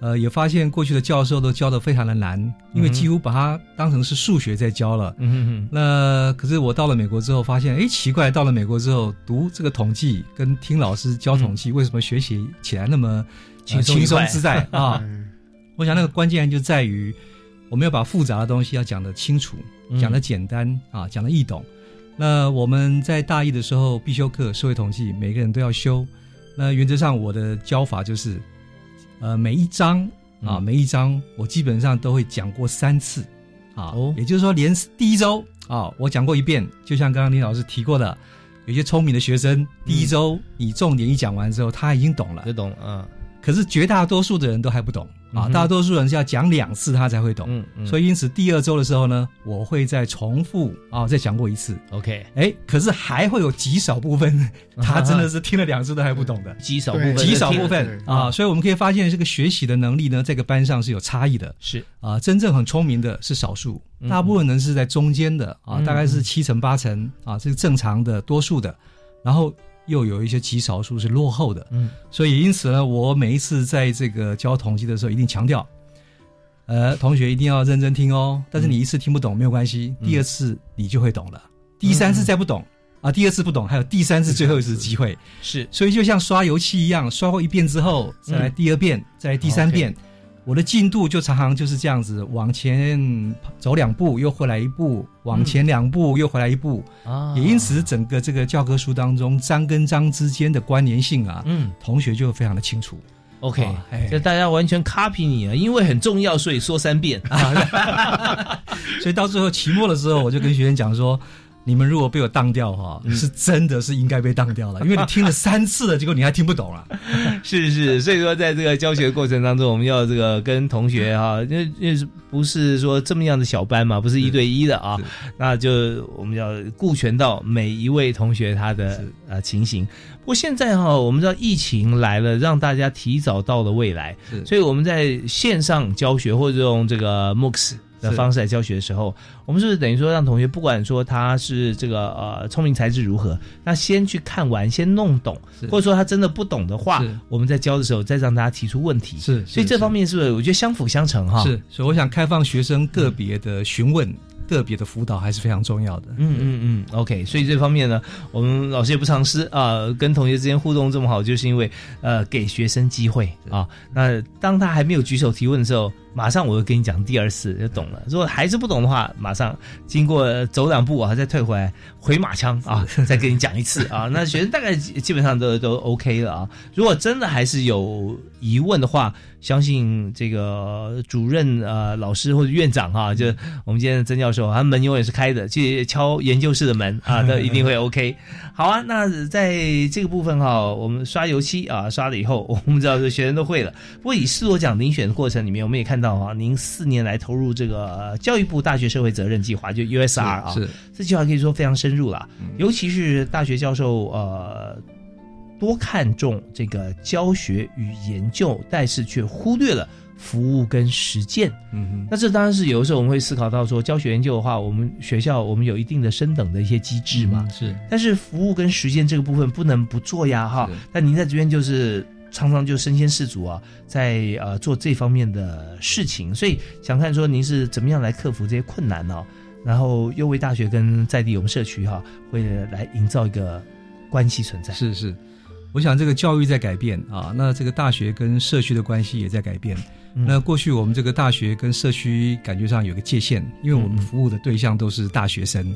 呃，也发现过去的教授都教的非常的难，因为几乎把它当成是数学在教了。嗯哼那可是我到了美国之后，发现，哎，奇怪，到了美国之后读这个统计跟听老师教统计，为什么学习起来那么轻松自在啊？我想那个关键就在于，我们要把复杂的东西要讲得清楚，讲得简单啊，讲得易懂。那我们在大一的时候必修课社会统计，每个人都要修。那原则上我的教法就是。呃，每一章啊，每一章我基本上都会讲过三次，啊，也就是说，连第一周啊，我讲过一遍。就像刚刚林老师提过的，有些聪明的学生，第一周你重点一讲完之后，他已经懂了，就懂，嗯。可是绝大多数的人都还不懂。啊，大多数人是要讲两次他才会懂，嗯嗯，所以因此第二周的时候呢，我会再重复啊，再讲过一次，OK，哎，可是还会有极少部分 他真的是听了两次都还不懂的，极少部分，极少部分啊，所以我们可以发现这个学习的能力呢，这个班上是有差异的，是。啊，真正很聪明的是少数，大部分人是在中间的啊，大概是七成八成啊，这是正常的多数的，然后。又有一些极少数是落后的，嗯，所以因此呢，我每一次在这个教统计的时候，一定强调，呃，同学一定要认真听哦。但是你一次听不懂没有关系，第二次你就会懂了，第三次再不懂，啊，第二次不懂，还有第三次、最后一次机会。是，所以就像刷油漆一样，刷过一遍之后，再来第二遍，再来第三遍。我的进度就常常就是这样子，往前走两步，又回来一步；往前两步，又回来一步。啊，也因此整个这个教科书当中章跟章之间的关联性啊，嗯，同学就非常的清楚。OK，就大家完全 copy 你了，因为很重要，所以说三遍。所以到最后期末的时候，我就跟学生讲说。你们如果被我当掉哈，是真的是应该被当掉了，因为你听了三次了，结果你还听不懂了。是是，所以说在这个教学过程当中，我们要这个跟同学哈，因为因为不是说这么样的小班嘛，不是一对一的啊，那就我们要顾全到每一位同学他的呃情形。不过现在哈，我们知道疫情来了，让大家提早到了未来，所以我们在线上教学或者用这个 MOOCs。的方式来教学的时候，我们是不是等于说让同学不管说他是这个呃聪明才智如何，那先去看完，先弄懂，或者说他真的不懂的话，我们在教的时候再让大家提出问题。是，所以这方面是不是我觉得相辅相成哈？是，所以我想开放学生个别的询问。个别的辅导还是非常重要的。嗯嗯嗯，OK。所以这方面呢，我们老师也不藏私啊，跟同学之间互动这么好，就是因为呃给学生机会啊。那当他还没有举手提问的时候，马上我就跟你讲第二次就懂了。如果还是不懂的话，马上经过走两步啊，再退回来回马枪啊，再跟你讲一次啊。那学生大概基本上都都 OK 了啊。如果真的还是有疑问的话，相信这个主任呃老师或者院长哈，就我们今天的曾教授，他门永远是开的，去敲研究室的门啊，都一定会 OK。好啊，那在这个部分哈，我们刷油漆啊，刷了以后，我们知道这学生都会了。不过以四罗奖遴选的过程里面，我们也看到啊，您四年来投入这个教育部大学社会责任计划，就 USR 啊，是这计划可以说非常深入了，尤其是大学教授呃。多看重这个教学与研究，但是却忽略了服务跟实践。嗯哼，那这当然是有的时候我们会思考到说，教学研究的话，我们学校我们有一定的升等的一些机制嘛。是，但是服务跟实践这个部分不能不做呀，哈。那您在这边就是常常就身先士卒啊，在呃做这方面的事情，所以想看说您是怎么样来克服这些困难呢？然后又为大学跟在地我们社区哈，会来营造一个关系存在。是是。我想这个教育在改变啊，那这个大学跟社区的关系也在改变。那过去我们这个大学跟社区感觉上有个界限，因为我们服务的对象都是大学生，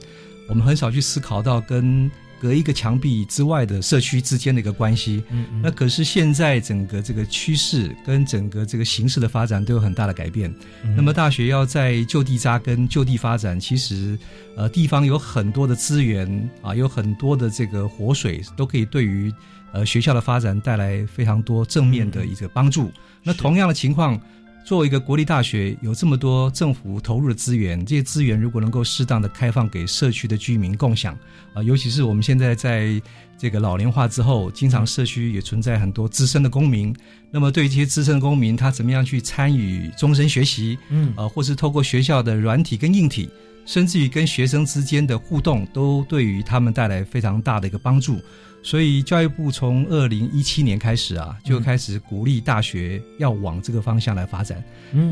我们很少去思考到跟隔一个墙壁之外的社区之间的一个关系。那可是现在整个这个趋势跟整个这个形势的发展都有很大的改变。那么大学要在就地扎根、就地发展，其实呃地方有很多的资源啊，有很多的这个活水都可以对于。呃，学校的发展带来非常多正面的一个帮助。那同样的情况，作为一个国立大学，有这么多政府投入的资源，这些资源如果能够适当的开放给社区的居民共享，啊，尤其是我们现在在这个老龄化之后，经常社区也存在很多资深的公民。那么，对于这些资深的公民，他怎么样去参与终身学习？嗯，啊，或是透过学校的软体跟硬体，甚至于跟学生之间的互动，都对于他们带来非常大的一个帮助。所以教育部从二零一七年开始啊，就开始鼓励大学要往这个方向来发展。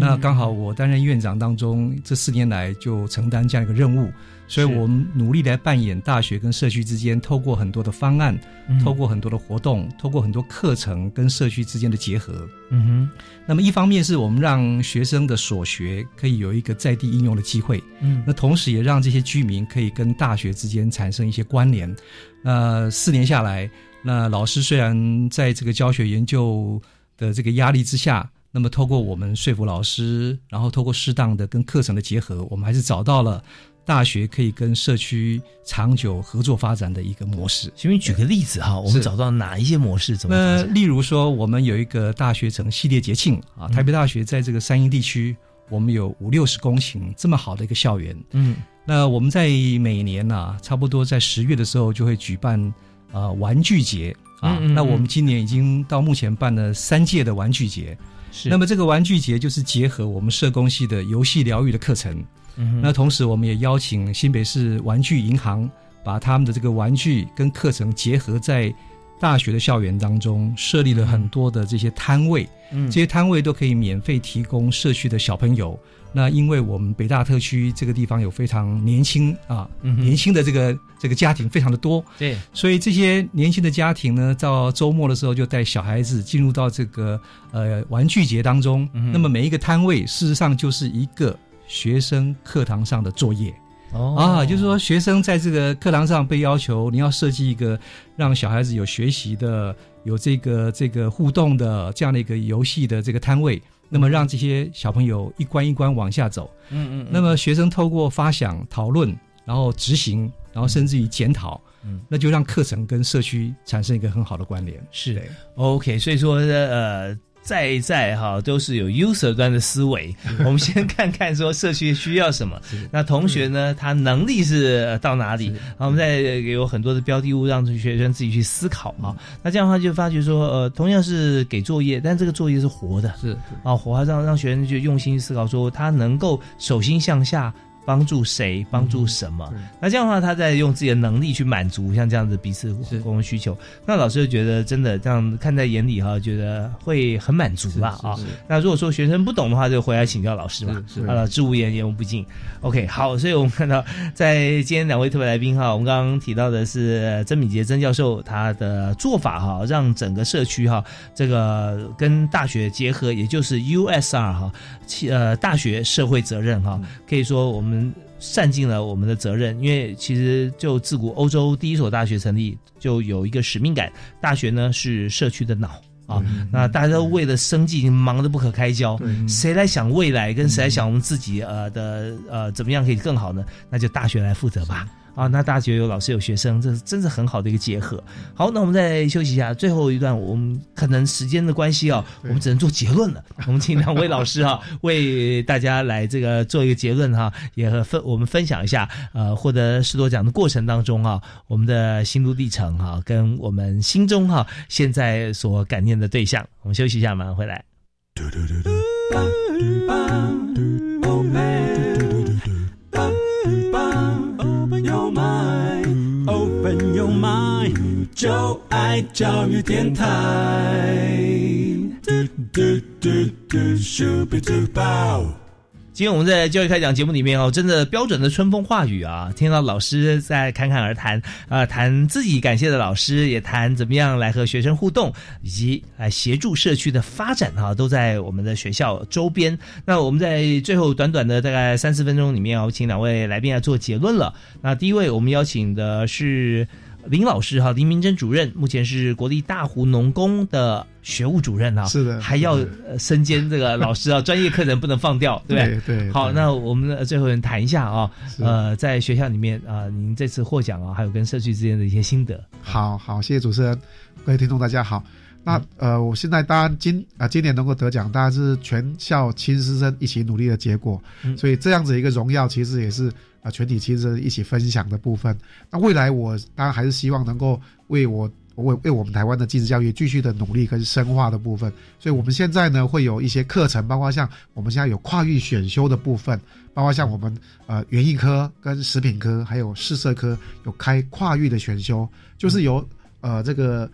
那刚好我担任院长当中，这四年来就承担这样一个任务。所以我们努力来扮演大学跟社区之间，透过很多的方案，透过很多的活动，透过很多课程跟社区之间的结合。嗯哼。那么一方面是我们让学生的所学可以有一个在地应用的机会。嗯。那同时也让这些居民可以跟大学之间产生一些关联。那四年下来，那老师虽然在这个教学研究的这个压力之下，那么透过我们说服老师，然后透过适当的跟课程的结合，我们还是找到了。大学可以跟社区长久合作发展的一个模式。请你举个例子哈，我们找到哪一些模式？怎么？呃，例如说，我们有一个大学城系列节庆啊，台北大学在这个三英地区，我们有五六十公顷这么好的一个校园。嗯，那我们在每年呢，差不多在十月的时候就会举办啊玩具节啊。那我们今年已经到目前办了三届的玩具节。是。那么这个玩具节就是结合我们社工系的游戏疗愈的课程。嗯那同时，我们也邀请新北市玩具银行，把他们的这个玩具跟课程结合在大学的校园当中，设立了很多的这些摊位。嗯，这些摊位都可以免费提供社区的小朋友那因为我们北大特区这个地方有非常年轻啊，年轻的这个这个家庭非常的多，对，所以这些年轻的家庭呢，到周末的时候就带小孩子进入到这个呃玩具节当中。那么每一个摊位事实上就是一个学生课堂上的作业。哦啊，就是说学生在这个课堂上被要求，你要设计一个让小孩子有学习的、有这个这个互动的这样的一个游戏的这个摊位。那么让这些小朋友一关一关往下走，嗯嗯，那么学生透过发想、讨论，然后执行，然后甚至于检讨，嗯，那就让课程跟社区产生一个很好的关联。是的，OK，所以说呃。在在哈都是有 user 端的思维，我们先看看说社区需要什么，那同学呢他能力是到哪里，然后我们再有很多的标的物让学生自己去思考啊，那这样的话就发觉说呃同样是给作业，但这个作业是活的，是啊活让让学生就用心思考说他能够手心向下。帮助谁？帮助什么？那这样的话，他在用自己的能力去满足像这样子彼此共同需求。那老师就觉得真的这样看在眼里哈，觉得会很满足吧啊。那如果说学生不懂的话，就回来请教老师嘛。啊，知无言，言无不尽。OK，好，所以我们看到在今天两位特别来宾哈，我们刚刚提到的是曾敏杰曾教授他的做法哈，让整个社区哈这个跟大学结合，也就是 USR 哈，呃大学社会责任哈，可以说我们。善尽了我们的责任，因为其实就自古欧洲第一所大学成立，就有一个使命感。大学呢是社区的脑啊，那大家都为了生计忙得不可开交，谁来想未来，跟谁来想我们自己呃的呃怎么样可以更好呢？那就大学来负责吧。啊，那大学有老师有学生，这是真是很好的一个结合。好，那我们再休息一下，最后一段我们可能时间的关系啊，我们只能做结论了。我们请两位老师啊，为大家来这个做一个结论哈，也和分我们分享一下呃获得十多奖的过程当中啊，我们的心路历程哈，跟我们心中哈现在所感念的对象。我们休息一下，马上回来。就爱教育电台。今天我们在教育开讲节目里面哦，真的标准的春风化雨啊，听到老师在侃侃而谈啊，谈自己感谢的老师，也谈怎么样来和学生互动，以及来协助社区的发展哈，都在我们的学校周边。那我们在最后短短的大概三四分钟里面哦，请两位来宾来做结论了。那第一位我们邀请的是。林老师哈，林明珍主任目前是国立大湖农工的学务主任啊，是的，还要身兼这个老师啊，专业课程不能放掉，对不对？对。好，那我们最后人谈一下啊，呃，在学校里面啊，您这次获奖啊，还有跟社区之间的一些心得。好好，谢谢主持人，各位听众大家好。那呃，我现在当然今啊今年能够得奖，当然是全校亲师生一起努力的结果，所以这样子一个荣耀，其实也是。啊，全体亲生一起分享的部分。那未来我当然还是希望能够为我为为我们台湾的继职教育继续的努力跟深化的部分。所以我们现在呢会有一些课程，包括像我们现在有跨域选修的部分，包括像我们呃园艺科跟食品科还有试色科有开跨域的选修，就是由呃这个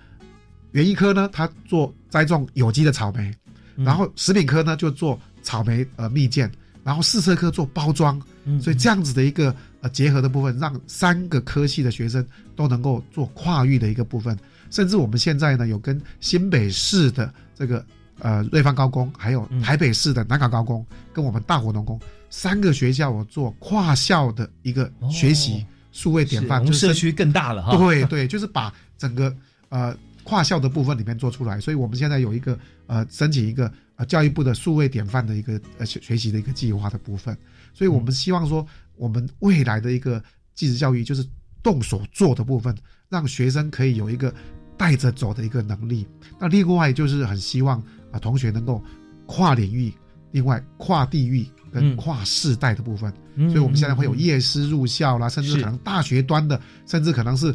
园艺科呢，它做栽种有机的草莓，然后食品科呢就做草莓呃蜜饯。然后试色科做包装，所以这样子的一个呃结合的部分，让三个科系的学生都能够做跨域的一个部分。甚至我们现在呢，有跟新北市的这个呃瑞芳高工，还有台北市的南港高工，跟我们大湖农工三个学校，我做跨校的一个学习数位典范，就社区更大了哈。对对，就是把整个呃跨校的部分里面做出来。所以我们现在有一个呃申请一个呃。教育部的数位典范的一个呃学习的一个计划的部分，所以我们希望说，我们未来的一个继职教育就是动手做的部分，让学生可以有一个带着走的一个能力。那另外就是很希望啊同学能够跨领域，另外跨地域跟跨世代的部分。所以我们现在会有夜师入校啦，甚至可能大学端的，甚至可能是。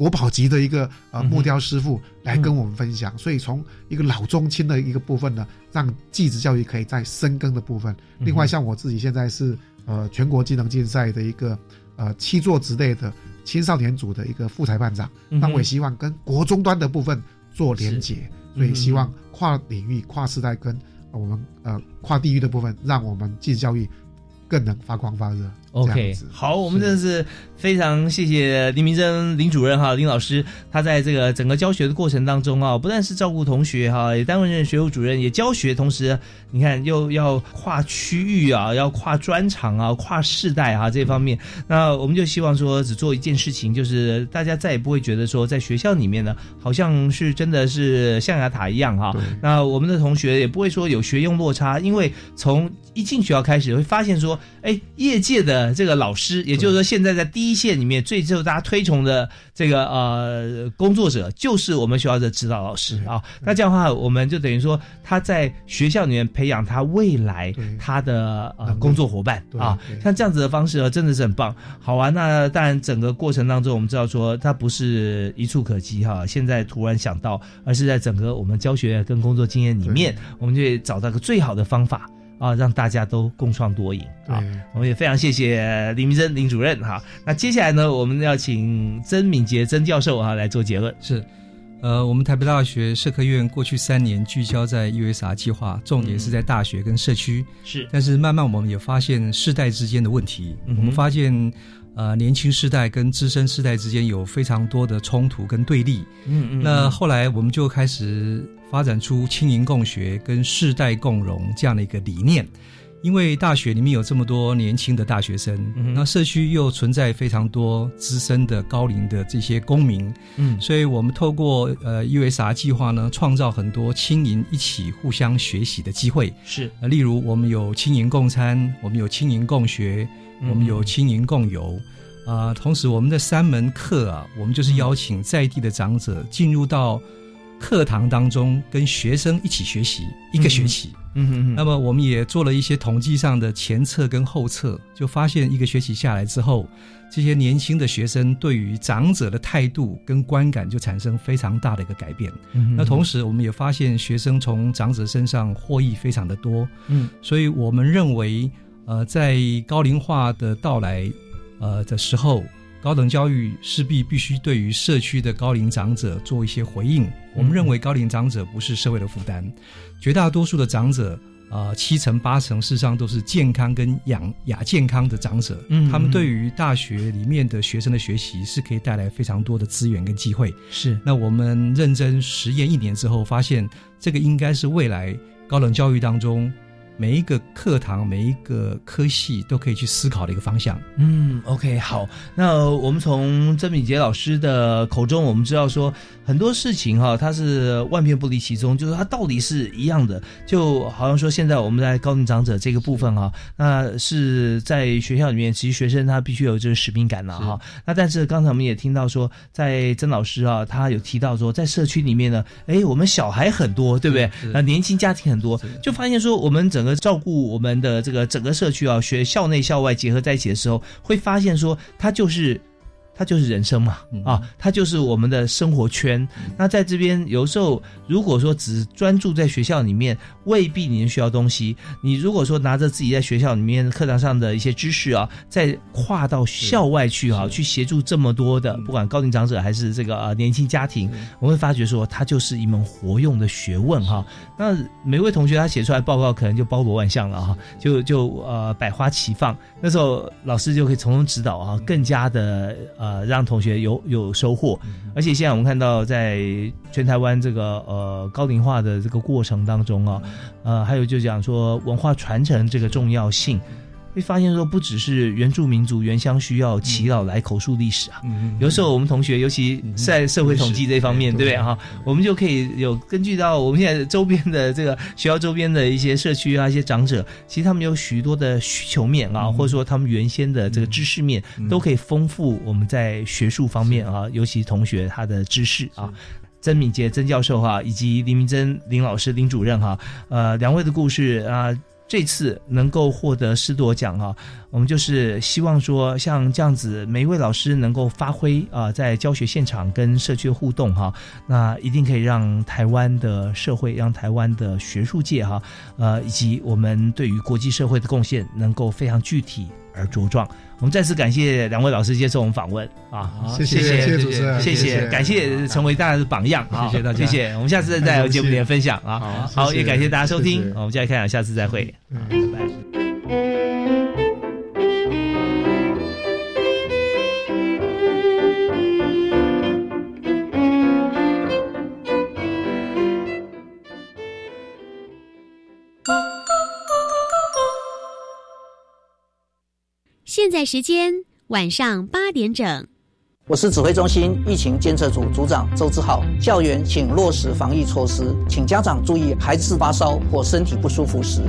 国宝级的一个呃木雕师傅来跟我们分享，所以从一个老中青的一个部分呢，让继职教育可以在深耕的部分。另外，像我自己现在是呃全国技能竞赛的一个呃七座之类的青少年组的一个副裁判长，那我也希望跟国中端的部分做连结，所以希望跨领域、跨时代跟我们呃跨地域的部分，让我们继职教育更能发光发热。OK，好，我们真的是非常谢谢林明珍林主任哈，林老师，他在这个整个教学的过程当中啊，不但是照顾同学哈，也担任学务主任，也教学，同时你看又要跨区域啊，要跨专长啊，跨世代啊这方面，那我们就希望说只做一件事情，就是大家再也不会觉得说在学校里面呢，好像是真的是象牙塔一样哈，那我们的同学也不会说有学用落差，因为从一进学校开始会发现说，哎，业界的。这个老师，也就是说，现在在第一线里面最受大家推崇的这个呃工作者，就是我们学校的指导老师啊。那这样的话，我们就等于说他在学校里面培养他未来他的呃工作伙伴啊。像这样子的方式啊，真的是很棒。好啊，那当然整个过程当中，我们知道说他不是一触可及哈。现在突然想到，而是在整个我们教学跟工作经验里面，我们就找到个最好的方法。啊，让大家都共创多赢啊！我们也非常谢谢林明珍林主任哈。那接下来呢，我们要请曾敏杰曾教授啊来做结论。是，呃，我们台北大学社科院过去三年聚焦在 USR 计划，重点是在大学跟社区。是，但是慢慢我们也发现世代之间的问题。我们发现，呃，年轻世代跟资深世代之间有非常多的冲突跟对立。嗯嗯。那后来我们就开始。发展出轻盈共学跟世代共融这样的一个理念，因为大学里面有这么多年轻的大学生，那社区又存在非常多资深的高龄的这些公民，嗯，所以我们透过呃 USR 计划呢，创造很多轻盈一起互相学习的机会，是，例如我们有轻盈共餐，我们有轻盈共学，我们有轻盈共游，啊，同时我们的三门课啊，我们就是邀请在地的长者进入到。课堂当中跟学生一起学习一个学期，嗯嗯，那么我们也做了一些统计上的前测跟后测，就发现一个学期下来之后，这些年轻的学生对于长者的态度跟观感就产生非常大的一个改变。那同时我们也发现学生从长者身上获益非常的多。嗯，所以我们认为，呃，在高龄化的到来，呃的时候。高等教育势必必须对于社区的高龄长者做一些回应。我们认为高龄长者不是社会的负担，绝大多数的长者，啊，七成八成事实上都是健康跟养亚健康的长者。嗯，他们对于大学里面的学生的学习是可以带来非常多的资源跟机会。是，那我们认真实验一年之后，发现这个应该是未来高等教育当中。每一个课堂，每一个科系都可以去思考的一个方向。嗯，OK，好。那我们从曾敏杰老师的口中，我们知道说很多事情哈，它是万变不离其宗，就是它到底是一样的。就好像说现在我们在高龄长者这个部分哈，那是在学校里面，其实学生他必须有这个使命感了哈。那但是刚才我们也听到说，在曾老师啊，他有提到说，在社区里面呢，哎，我们小孩很多，对不对？那年轻家庭很多，就发现说我们整个。照顾我们的这个整个社区啊，学校内校外结合在一起的时候，会发现说，它就是。它就是人生嘛，啊，它就是我们的生活圈。那在这边，有时候如果说只专注在学校里面，未必你能学到东西。你如果说拿着自己在学校里面课堂上的一些知识啊，再跨到校外去啊，去协助这么多的不管高龄长者还是这个呃年轻家庭，我会发觉说，它就是一门活用的学问哈。那每位同学他写出来报告，可能就包罗万象了哈，就就呃百花齐放。那时候老师就可以从中指导啊，更加的呃。呃，让同学有有收获，而且现在我们看到，在全台湾这个呃高龄化的这个过程当中啊，呃，还有就讲说文化传承这个重要性。会发现说，不只是原住民族原乡需要祈老来口述历史啊，有时候我们同学，尤其在社会统计这方面，对不对哈？我们就可以有根据到我们现在周边的这个学校周边的一些社区啊，一些长者，其实他们有许多的需求面啊，或者说他们原先的这个知识面，都可以丰富我们在学术方面啊，尤其同学他的知识啊。曾敏杰曾教授哈，以及林明珍林老师林主任哈，呃，两位的故事啊。这次能够获得师铎奖啊，我们就是希望说，像这样子，每一位老师能够发挥啊，在教学现场跟社区互动哈，那一定可以让台湾的社会，让台湾的学术界哈，呃，以及我们对于国际社会的贡献，能够非常具体。而茁壮。我们再次感谢两位老师接受我们访问啊！谢谢谢谢主持人，谢谢感谢成为大家的榜样啊！谢谢大家，谢谢。我们下次再有节目里面分享啊！好，也感谢大家收听，我们再来看讲，下次再会，拜拜。现在时间晚上八点整。我是指挥中心疫情监测组组长周志浩。校园请落实防疫措施，请家长注意，孩子发烧或身体不舒服时。